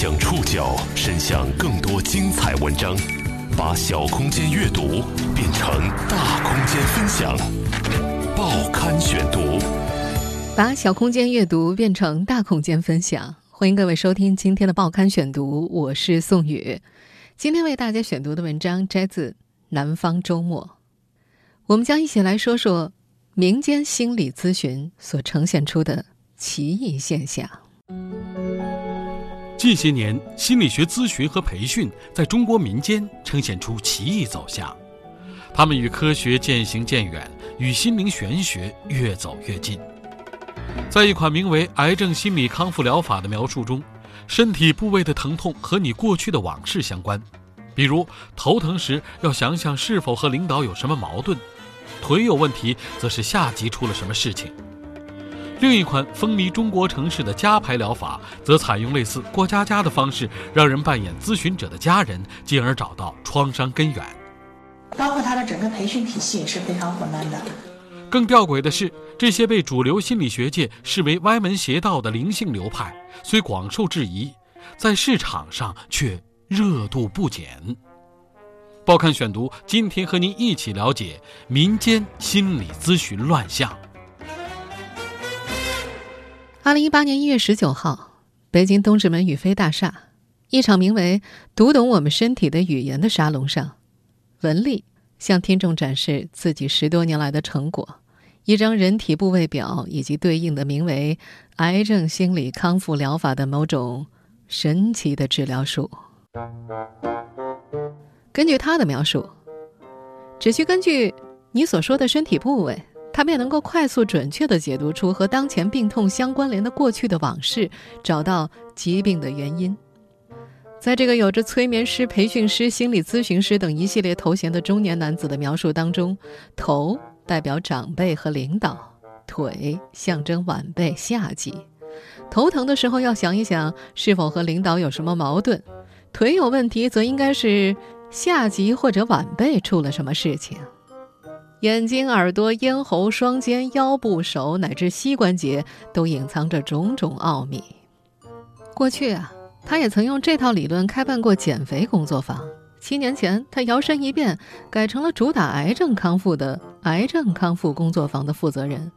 将触角伸向更多精彩文章，把小空间阅读变成大空间分享。报刊选读，把小空间阅读变成大空间分享。欢迎各位收听今天的报刊选读，我是宋宇。今天为大家选读的文章摘自《南方周末》，我们将一起来说说民间心理咨询所呈现出的奇异现象。近些年，心理学咨询和培训在中国民间呈现出奇异走向，他们与科学渐行渐远，与心灵玄学越走越近。在一款名为《癌症心理康复疗法》的描述中。身体部位的疼痛和你过去的往事相关，比如头疼时要想想是否和领导有什么矛盾，腿有问题则是下级出了什么事情。另一款风靡中国城市的加牌疗法，则采用类似过家家的方式，让人扮演咨询者的家人，进而找到创伤根源。包括他的整个培训体系也是非常混乱的。更吊诡的是，这些被主流心理学界视为歪门邪道的灵性流派，虽广受质疑，在市场上却热度不减。报刊选读，今天和您一起了解民间心理咨询乱象。二零一八年一月十九号，北京东直门宇飞大厦，一场名为“读懂我们身体的语言”的沙龙上，文丽。向听众展示自己十多年来的成果，一张人体部位表以及对应的名为“癌症心理康复疗法”的某种神奇的治疗术。根据他的描述，只需根据你所说的身体部位，他便能够快速准确地解读出和当前病痛相关联的过去的往事，找到疾病的原因。在这个有着催眠师、培训师、心理咨询师等一系列头衔的中年男子的描述当中，头代表长辈和领导，腿象征晚辈下级。头疼的时候要想一想是否和领导有什么矛盾，腿有问题则应该是下级或者晚辈出了什么事情。眼睛、耳朵、咽喉、双肩、腰部、手乃至膝关节都隐藏着种种奥秘。过去啊。他也曾用这套理论开办过减肥工作坊。七年前，他摇身一变，改成了主打癌症康复的癌症康复工作坊的负责人。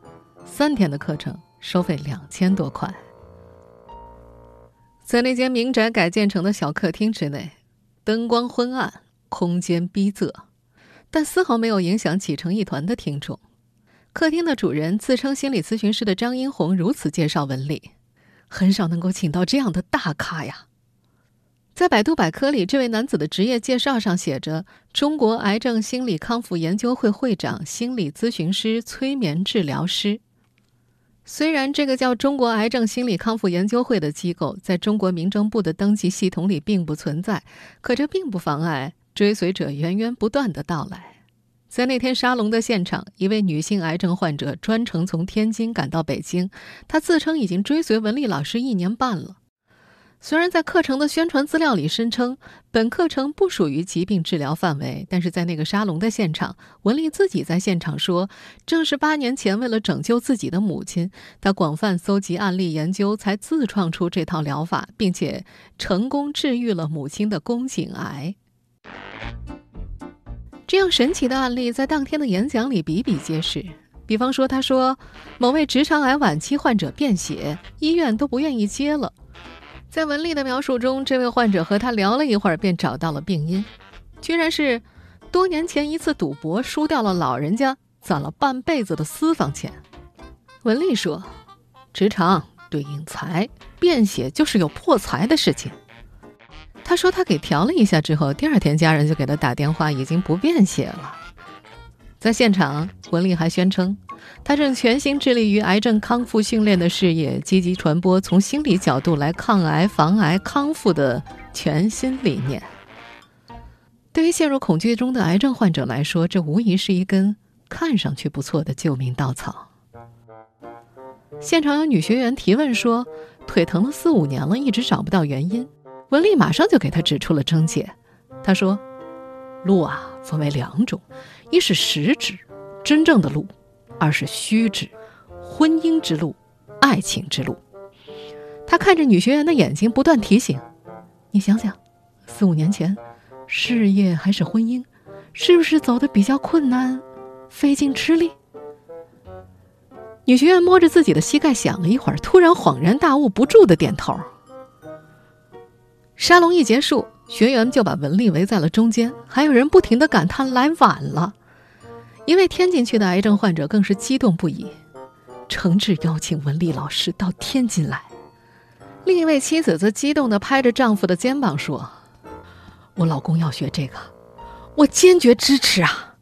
三天的课程，收费两千多块。在那间民宅改建成的小客厅之内，灯光昏暗，空间逼仄，但丝毫没有影响挤成一团的听众。客厅的主人自称心理咨询师的张英红如此介绍文丽。很少能够请到这样的大咖呀！在百度百科里，这位男子的职业介绍上写着“中国癌症心理康复研究会会长、心理咨询师、催眠治疗师”。虽然这个叫中国癌症心理康复研究会的机构在中国民政部的登记系统里并不存在，可这并不妨碍追随者源源不断的到来。在那天沙龙的现场，一位女性癌症患者专程从天津赶到北京。她自称已经追随文丽老师一年半了。虽然在课程的宣传资料里声称本课程不属于疾病治疗范围，但是在那个沙龙的现场，文丽自己在现场说，正是八年前为了拯救自己的母亲，她广泛搜集案例研究，才自创出这套疗法，并且成功治愈了母亲的宫颈癌。这样神奇的案例在当天的演讲里比比皆是。比方说，他说某位直肠癌晚期患者便血，医院都不愿意接了。在文丽的描述中，这位患者和他聊了一会儿，便找到了病因，居然是多年前一次赌博输掉了老人家攒了半辈子的私房钱。文丽说：“直肠对应财，便血就是有破财的事情。”他说他给调了一下之后，第二天家人就给他打电话，已经不便血了。在现场，文丽还宣称，他正全心致力于癌症康复训练的事业，积极传播从心理角度来抗癌、防癌、康复的全新理念。对于陷入恐惧中的癌症患者来说，这无疑是一根看上去不错的救命稻草。现场有女学员提问说，腿疼了四五年了，一直找不到原因。文丽马上就给他指出了症结。他说：“路啊，分为两种，一是实指，真正的路；二是虚指，婚姻之路，爱情之路。”他看着女学员的眼睛，不断提醒：“你想想，四五年前，事业还是婚姻，是不是走的比较困难，费劲吃力？女学员摸着自己的膝盖想了一会儿，突然恍然大悟，不住的点头。沙龙一结束，学员就把文丽围在了中间，还有人不停的感叹来晚了。一位天津区的癌症患者更是激动不已，诚挚邀请文丽老师到天津来。另一位妻子则激动地拍着丈夫的肩膀说：“我老公要学这个，我坚决支持啊！”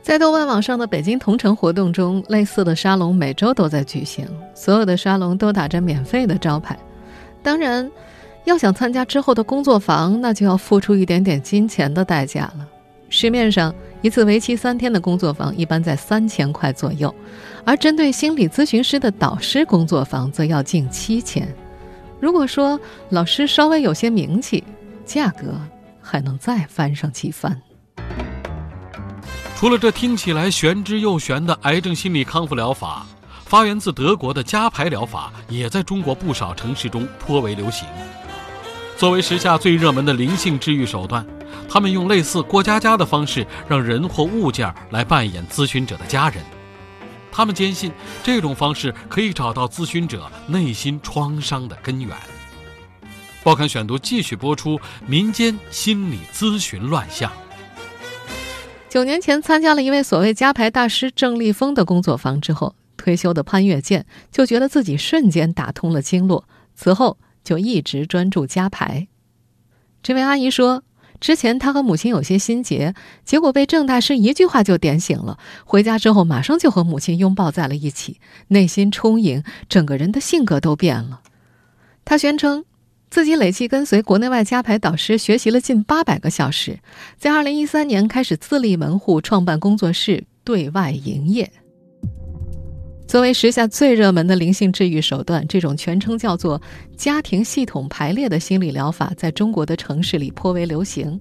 在豆瓣网上的北京同城活动中，类似的沙龙每周都在举行，所有的沙龙都打着免费的招牌。当然，要想参加之后的工作坊，那就要付出一点点金钱的代价了。市面上一次为期三天的工作坊一般在三千块左右，而针对心理咨询师的导师工作坊则要近七千。如果说老师稍微有些名气，价格还能再翻上几番。除了这听起来玄之又玄的癌症心理康复疗法，发源自德国的加排疗法也在中国不少城市中颇为流行。作为时下最热门的灵性治愈手段，他们用类似过家家的方式，让人或物件来扮演咨询者的家人。他们坚信这种方式可以找到咨询者内心创伤的根源。报刊选读继续播出民间心理咨询乱象。九年前参加了一位所谓加牌大师郑立峰的工作坊之后，退休的潘月健就觉得自己瞬间打通了经络，此后就一直专注加牌。这位阿姨说，之前她和母亲有些心结，结果被郑大师一句话就点醒了。回家之后，马上就和母亲拥抱在了一起，内心充盈，整个人的性格都变了。她宣称。自己累计跟随国内外加牌导师学习了近八百个小时，在二零一三年开始自立门户，创办工作室，对外营业。作为时下最热门的灵性治愈手段，这种全称叫做“家庭系统排列”的心理疗法，在中国的城市里颇为流行。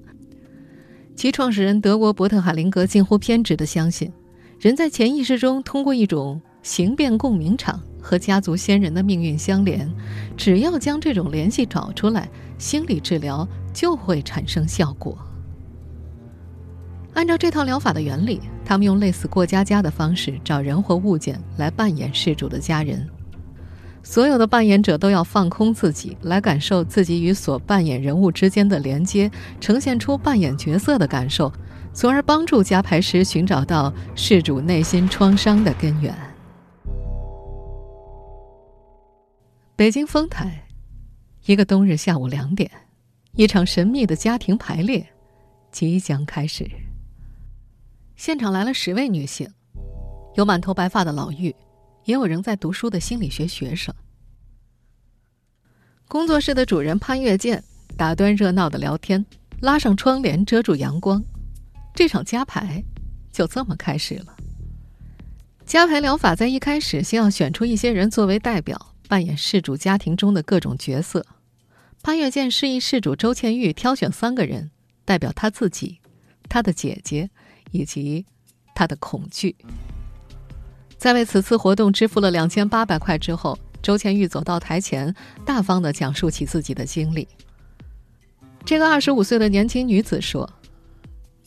其创始人德国伯特海灵格近乎偏执地相信，人在潜意识中通过一种形变共鸣场。和家族先人的命运相连，只要将这种联系找出来，心理治疗就会产生效果。按照这套疗法的原理，他们用类似过家家的方式找人或物件来扮演事主的家人。所有的扮演者都要放空自己，来感受自己与所扮演人物之间的连接，呈现出扮演角色的感受，从而帮助加牌师寻找到事主内心创伤的根源。北京丰台，一个冬日下午两点，一场神秘的家庭排列即将开始。现场来了十位女性，有满头白发的老妪，也有仍在读书的心理学学生。工作室的主人潘月健打断热闹的聊天，拉上窗帘遮住阳光，这场加排就这么开始了。加排疗法在一开始先要选出一些人作为代表。扮演事主家庭中的各种角色，潘月健示意事主周倩玉挑选三个人代表他自己、他的姐姐以及他的恐惧。在为此次活动支付了两千八百块之后，周倩玉走到台前，大方的讲述起自己的经历。这个二十五岁的年轻女子说：“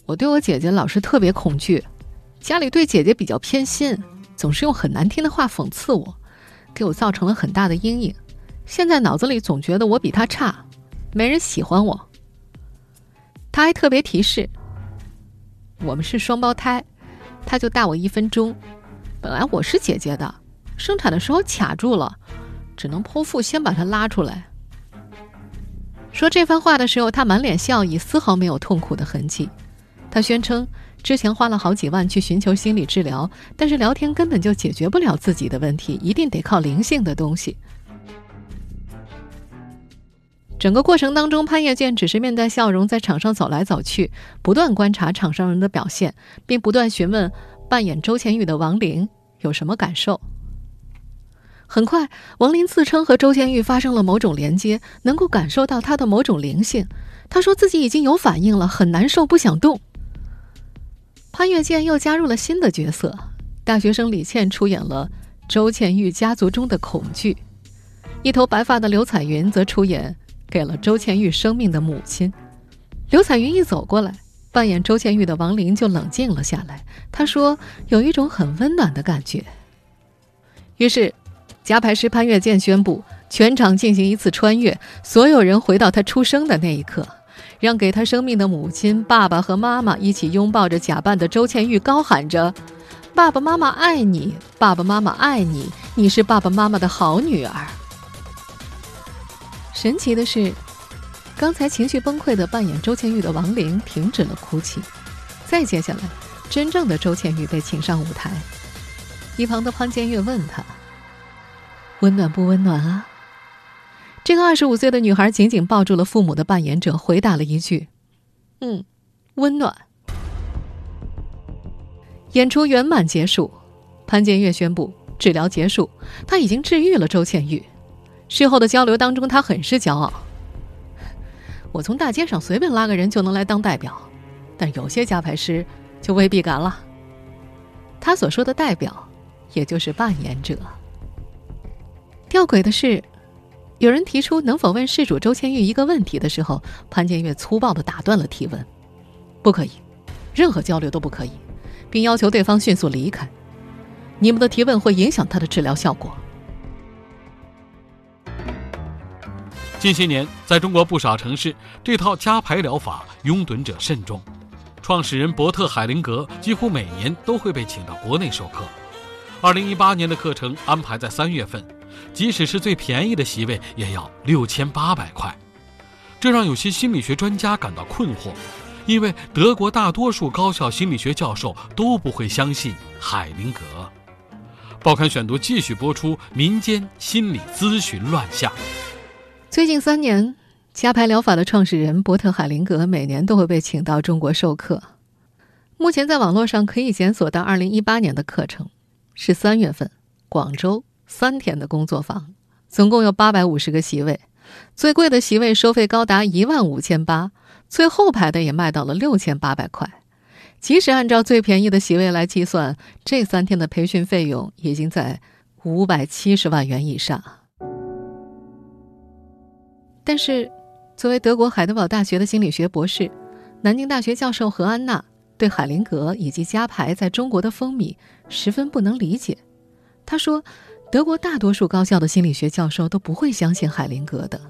我对我姐姐老是特别恐惧，家里对姐姐比较偏心，总是用很难听的话讽刺我。”给我造成了很大的阴影，现在脑子里总觉得我比她差，没人喜欢我。他还特别提示，我们是双胞胎，他就大我一分钟。本来我是姐姐的，生产的时候卡住了，只能剖腹先把他拉出来。说这番话的时候，他满脸笑意，丝毫没有痛苦的痕迹。他宣称。之前花了好几万去寻求心理治疗，但是聊天根本就解决不了自己的问题，一定得靠灵性的东西。整个过程当中，潘越建只是面带笑容，在场上走来走去，不断观察场上人的表现，并不断询问扮演周倩玉的王林有什么感受。很快，王林自称和周倩玉发生了某种连接，能够感受到她的某种灵性。他说自己已经有反应了，很难受，不想动。潘越建又加入了新的角色，大学生李倩出演了周倩玉家族中的恐惧。一头白发的刘彩云则出演给了周倩玉生命的母亲。刘彩云一走过来，扮演周倩玉的王林就冷静了下来。他说：“有一种很温暖的感觉。”于是，夹牌师潘越健宣布全场进行一次穿越，所有人回到他出生的那一刻。让给他生命的母亲、爸爸和妈妈一起拥抱着假扮的周倩玉，高喊着：“爸爸妈妈爱你，爸爸妈妈爱你，你是爸爸妈妈的好女儿。”神奇的是，刚才情绪崩溃的扮演周倩玉的王玲停止了哭泣。再接下来，真正的周倩玉被请上舞台。一旁的潘建岳问他：“温暖不温暖啊？”这个二十五岁的女孩紧紧抱住了父母的扮演者，回答了一句：“嗯，温暖。”演出圆满结束，潘建岳宣布治疗结束，他已经治愈了周倩玉。事后的交流当中，他很是骄傲：“我从大街上随便拉个人就能来当代表，但有些加牌师就未必敢了。”他所说的代表，也就是扮演者。吊诡的是。有人提出能否问事主周千玉一个问题的时候，潘建岳粗暴的打断了提问：“不可以，任何交流都不可以，并要求对方迅速离开。你们的提问会影响他的治疗效果。”近些年，在中国不少城市，这套加排疗法拥趸者甚众。创始人伯特·海灵格几乎每年都会被请到国内授课。二零一八年的课程安排在三月份。即使是最便宜的席位，也要六千八百块，这让有些心理学专家感到困惑，因为德国大多数高校心理学教授都不会相信海灵格。报刊选读继续播出：民间心理咨询乱象。最近三年，加排疗法的创始人伯特·海灵格每年都会被请到中国授课。目前在网络上可以检索到二零一八年的课程，是三月份，广州。三天的工作坊，总共有八百五十个席位，最贵的席位收费高达一万五千八，最后排的也卖到了六千八百块。即使按照最便宜的席位来计算，这三天的培训费用已经在五百七十万元以上。但是，作为德国海德堡大学的心理学博士，南京大学教授何安娜对海灵格以及加牌在中国的风靡十分不能理解。他说。德国大多数高校的心理学教授都不会相信海灵格的。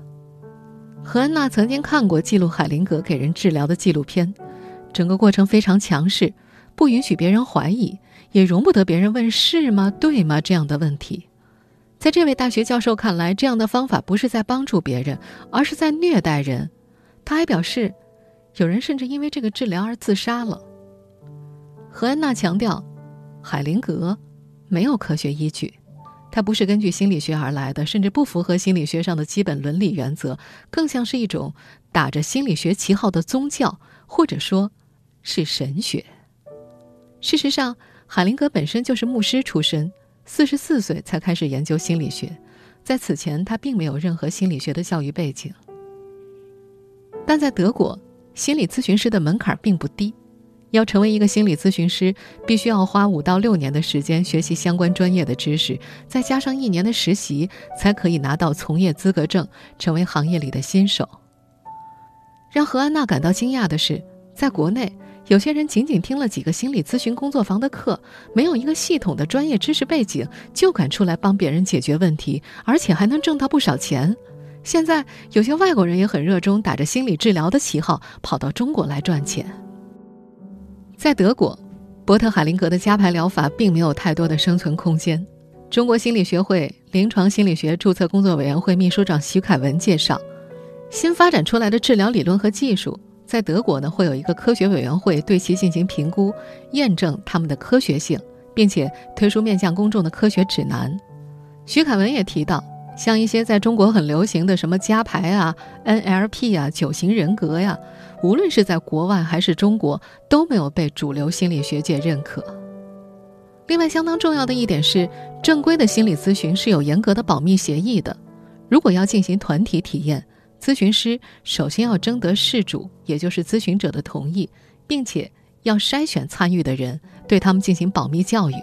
何安娜曾经看过记录海灵格给人治疗的纪录片，整个过程非常强势，不允许别人怀疑，也容不得别人问是吗、对吗这样的问题。在这位大学教授看来，这样的方法不是在帮助别人，而是在虐待人。他还表示，有人甚至因为这个治疗而自杀了。何安娜强调，海灵格没有科学依据。它不是根据心理学而来的，甚至不符合心理学上的基本伦理原则，更像是一种打着心理学旗号的宗教，或者说，是神学。事实上，海灵格本身就是牧师出身，四十四岁才开始研究心理学，在此前他并没有任何心理学的教育背景。但在德国，心理咨询师的门槛并不低。要成为一个心理咨询师，必须要花五到六年的时间学习相关专业的知识，再加上一年的实习，才可以拿到从业资格证，成为行业里的新手。让何安娜感到惊讶的是，在国内，有些人仅仅听了几个心理咨询工作坊的课，没有一个系统的专业知识背景，就敢出来帮别人解决问题，而且还能挣到不少钱。现在，有些外国人也很热衷，打着心理治疗的旗号，跑到中国来赚钱。在德国，伯特海灵格的加排疗法并没有太多的生存空间。中国心理学会临床心理学注册工作委员会秘书长徐凯文介绍，新发展出来的治疗理论和技术，在德国呢会有一个科学委员会对其进行评估，验证他们的科学性，并且推出面向公众的科学指南。徐凯文也提到。像一些在中国很流行的什么加牌啊、NLP 啊、九型人格呀，无论是在国外还是中国，都没有被主流心理学界认可。另外，相当重要的一点是，正规的心理咨询是有严格的保密协议的。如果要进行团体体验，咨询师首先要征得事主，也就是咨询者的同意，并且要筛选参与的人，对他们进行保密教育。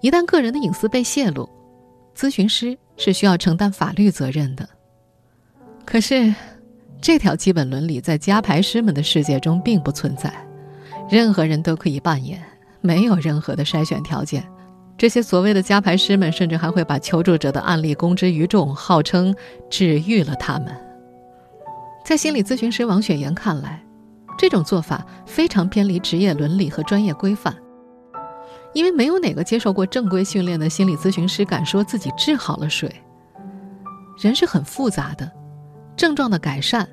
一旦个人的隐私被泄露，咨询师。是需要承担法律责任的。可是，这条基本伦理在加排师们的世界中并不存在，任何人都可以扮演，没有任何的筛选条件。这些所谓的加排师们，甚至还会把求助者的案例公之于众，号称治愈了他们。在心理咨询师王雪岩看来，这种做法非常偏离职业伦理和专业规范，因为没有哪个接受过正规训练的心理咨询师敢说自己治好了水。人是很复杂的。症状的改善，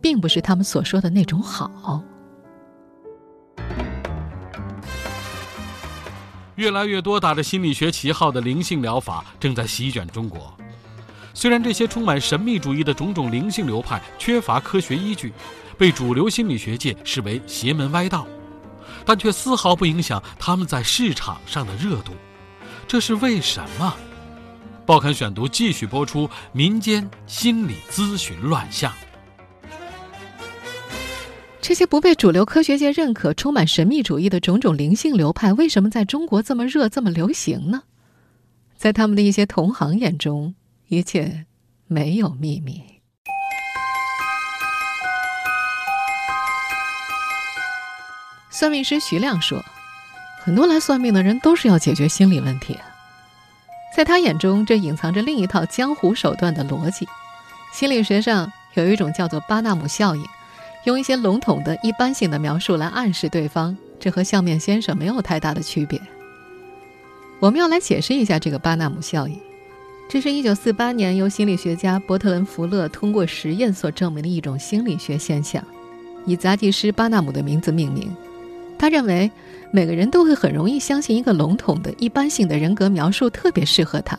并不是他们所说的那种好。越来越多打着心理学旗号的灵性疗法正在席卷中国。虽然这些充满神秘主义的种种灵性流派缺乏科学依据，被主流心理学界视为邪门歪道，但却丝毫不影响他们在市场上的热度。这是为什么？报刊选读继续播出：民间心理咨询乱象。这些不被主流科学界认可、充满神秘主义的种种灵性流派，为什么在中国这么热、这么流行呢？在他们的一些同行眼中，一切没有秘密。算命师徐亮说：“很多来算命的人都是要解决心理问题。”在他眼中，这隐藏着另一套江湖手段的逻辑。心理学上有一种叫做巴纳姆效应，用一些笼统的一般性的描述来暗示对方，这和相面先生没有太大的区别。我们要来解释一下这个巴纳姆效应。这是一九四八年由心理学家伯特伦·福勒通过实验所证明的一种心理学现象，以杂技师巴纳姆的名字命名。他认为。每个人都会很容易相信一个笼统的一般性的人格描述特别适合他，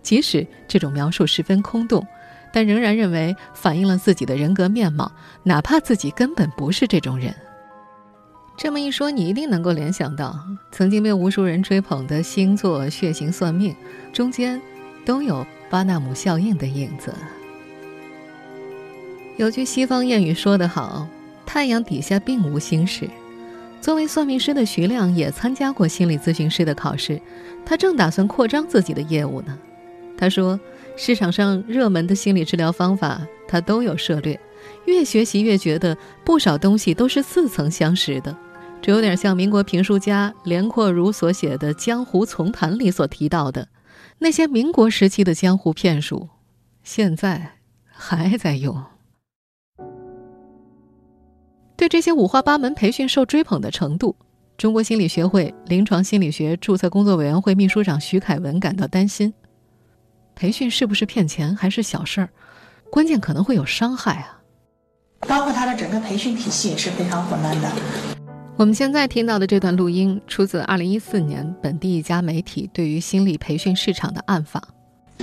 即使这种描述十分空洞，但仍然认为反映了自己的人格面貌，哪怕自己根本不是这种人。这么一说，你一定能够联想到曾经被无数人追捧的星座、血型算命，中间都有巴纳姆效应的影子。有句西方谚语说得好：“太阳底下并无星矢。”作为算命师的徐亮也参加过心理咨询师的考试，他正打算扩张自己的业务呢。他说：“市场上热门的心理治疗方法，他都有涉猎。越学习越觉得不少东西都是似曾相识的，这有点像民国评书家连阔如所写的《江湖丛谈》里所提到的那些民国时期的江湖骗术，现在还在用。”对这些五花八门培训受追捧的程度，中国心理学会临床心理学注册工作委员会秘书长徐凯文感到担心：培训是不是骗钱还是小事儿？关键可能会有伤害啊！包括他的整个培训体系也是非常混乱的。我们现在听到的这段录音出自2014年本地一家媒体对于心理培训市场的暗访。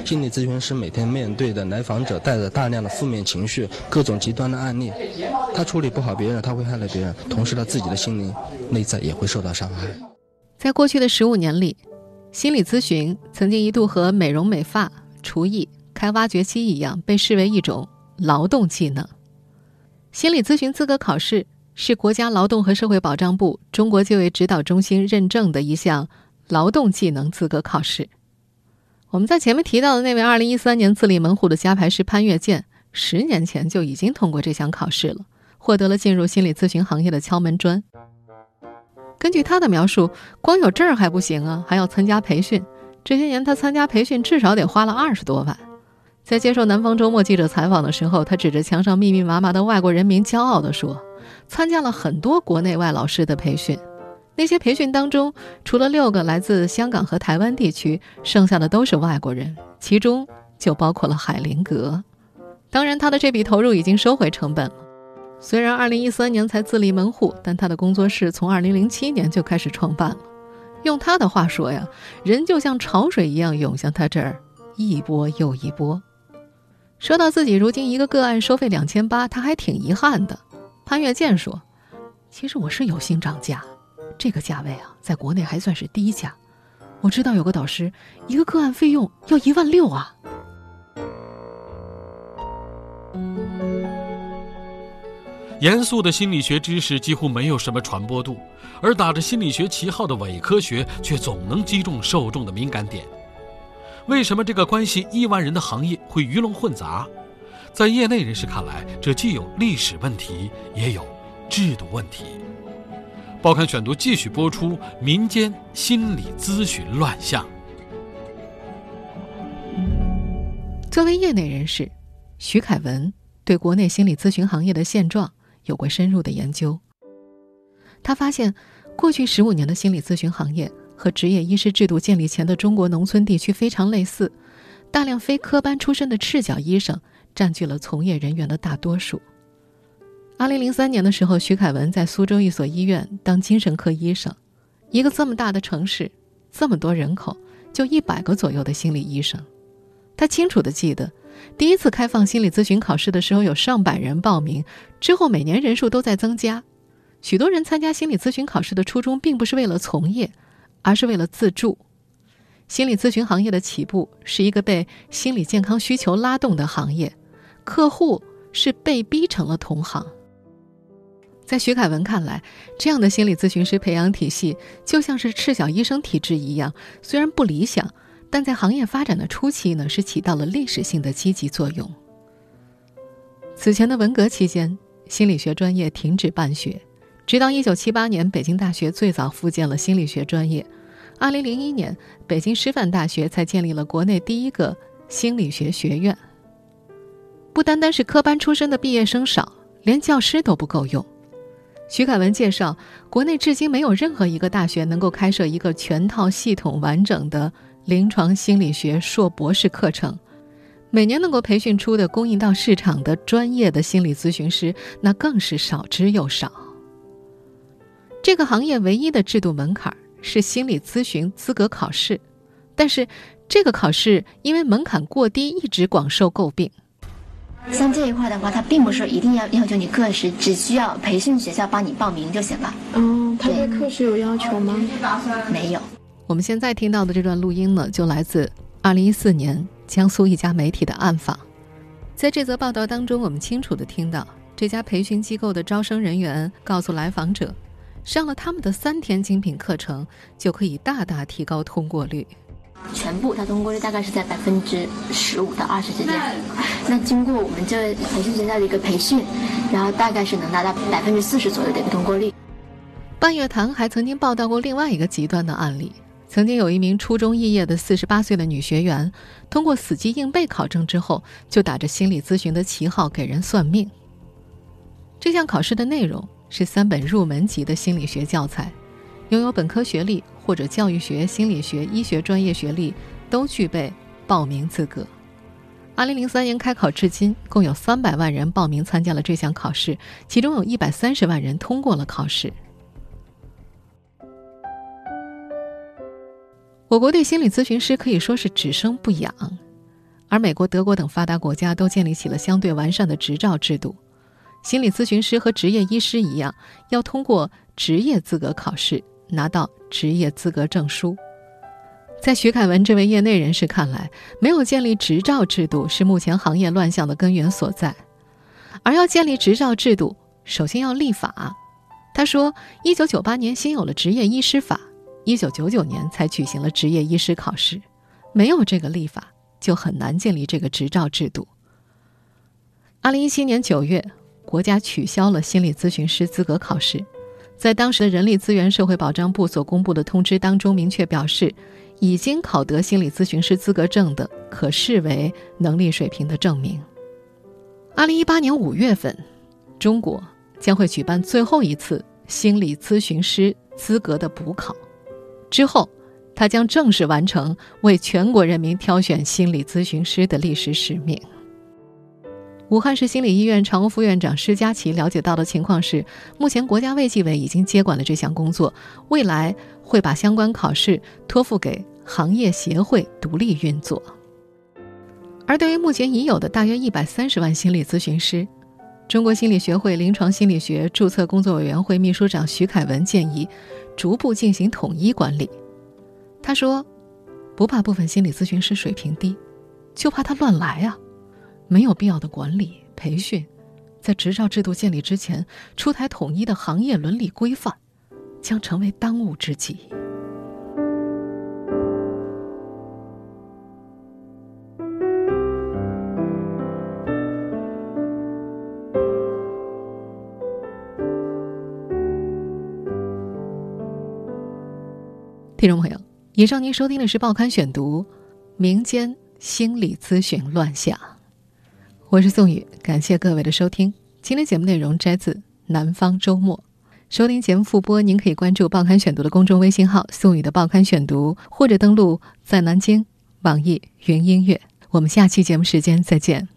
心理咨询师每天面对的来访者带着大量的负面情绪，各种极端的案例，他处理不好别人，他会害了别人，同时他自己的心灵内在也会受到伤害。在过去的十五年里，心理咨询曾经一度和美容美发、厨艺、开挖掘机一样，被视为一种劳动技能。心理咨询资格考试是国家劳动和社会保障部中国就业指导中心认证的一项劳动技能资格考试。我们在前面提到的那位2013年自立门户的加牌师潘月建，十年前就已经通过这项考试了，获得了进入心理咨询行业的敲门砖。根据他的描述，光有证还不行啊，还要参加培训。这些年他参加培训至少得花了二十多万。在接受南方周末记者采访的时候，他指着墙上密密麻麻的外国人名，骄傲地说：“参加了很多国内外老师的培训。”那些培训当中，除了六个来自香港和台湾地区，剩下的都是外国人，其中就包括了海灵格。当然，他的这笔投入已经收回成本了。虽然2013年才自立门户，但他的工作室从2007年就开始创办了。用他的话说呀，人就像潮水一样涌向他这儿，一波又一波。说到自己如今一个个案收费两千八，他还挺遗憾的。潘月建说：“其实我是有心涨价。”这个价位啊，在国内还算是低价。我知道有个导师，一个个案费用要一万六啊。严肃的心理学知识几乎没有什么传播度，而打着心理学旗号的伪科学却总能击中受众的敏感点。为什么这个关系亿万人的行业会鱼龙混杂？在业内人士看来，这既有历史问题，也有制度问题。报刊选读继续播出：民间心理咨询乱象。作为业内人士，徐凯文对国内心理咨询行业的现状有过深入的研究。他发现，过去十五年的心理咨询行业和职业医师制度建立前的中国农村地区非常类似，大量非科班出身的赤脚医生占据了从业人员的大多数。二零零三年的时候，徐凯文在苏州一所医院当精神科医生，一个这么大的城市，这么多人口，就一百个左右的心理医生。他清楚的记得，第一次开放心理咨询考试的时候，有上百人报名，之后每年人数都在增加。许多人参加心理咨询考试的初衷，并不是为了从业，而是为了自助。心理咨询行业的起步是一个被心理健康需求拉动的行业，客户是被逼成了同行。在徐凯文看来，这样的心理咨询师培养体系，就像是赤脚医生体制一样，虽然不理想。但在行业发展的初期呢，是起到了历史性的积极作用。此前的文革期间，心理学专业停止办学，直到一九七八年，北京大学最早复建了心理学专业。二零零一年，北京师范大学才建立了国内第一个心理学学院。不单单是科班出身的毕业生少，连教师都不够用。徐凯文介绍，国内至今没有任何一个大学能够开设一个全套、系统、完整的。临床心理学硕博士课程，每年能够培训出的供应到市场的专业的心理咨询师，那更是少之又少。这个行业唯一的制度门槛是心理咨询资格考试，但是这个考试因为门槛过低，一直广受诟病。像这一块的话，他并不是一定要要求你课时，只需要培训学校帮你报名就行了。嗯，他对课时有要求吗？没有。我们现在听到的这段录音呢，就来自二零一四年江苏一家媒体的暗访。在这则报道当中，我们清楚的听到这家培训机构的招生人员告诉来访者，上了他们的三天精品课程，就可以大大提高通过率。全部它通过率大概是在百分之十五到二十之间。那经过我们这培训学校的一个培训，然后大概是能达到百分之四十左右的一个通过率。半月谈还曾经报道过另外一个极端的案例。曾经有一名初中肄业的四十八岁的女学员，通过死记硬背考证之后，就打着心理咨询的旗号给人算命。这项考试的内容是三本入门级的心理学教材，拥有本科学历或者教育学、心理学、医学专业学历都具备报名资格。二零零三年开考至今，共有三百万人报名参加了这项考试，其中有一百三十万人通过了考试。我国对心理咨询师可以说是只生不养，而美国、德国等发达国家都建立起了相对完善的执照制度。心理咨询师和执业医师一样，要通过职业资格考试，拿到职业资格证书。在徐凯文这位业内人士看来，没有建立执照制度是目前行业乱象的根源所在。而要建立执照制度，首先要立法。他说，一九九八年新有了职业医师法。一九九九年才举行了执业医师考试，没有这个立法，就很难建立这个执照制度。二零一七年九月，国家取消了心理咨询师资格考试，在当时的人力资源社会保障部所公布的通知当中，明确表示，已经考得心理咨询师资格证的，可视为能力水平的证明。二零一八年五月份，中国将会举办最后一次心理咨询师资格的补考。之后，他将正式完成为全国人民挑选心理咨询师的历史使命。武汉市心理医院常务副院长施佳琪了解到的情况是，目前国家卫计委已经接管了这项工作，未来会把相关考试托付给行业协会独立运作。而对于目前已有的大约一百三十万心理咨询师，中国心理学会临床心理学注册工作委员会秘书长徐凯文建议。逐步进行统一管理，他说：“不怕部分心理咨询师水平低，就怕他乱来啊！没有必要的管理培训。在执照制度建立之前出台统一的行业伦理规范将成为当务之急。听众朋友以上您收听的是报刊选读民间心理咨询乱象。我是宋宇，感谢各位的收听。今天节目内容摘自《南方周末》，收听节目复播，您可以关注《报刊选读》的公众微信号“宋宇的报刊选读”，或者登录在南京网易云音乐。我们下期节目时间再见。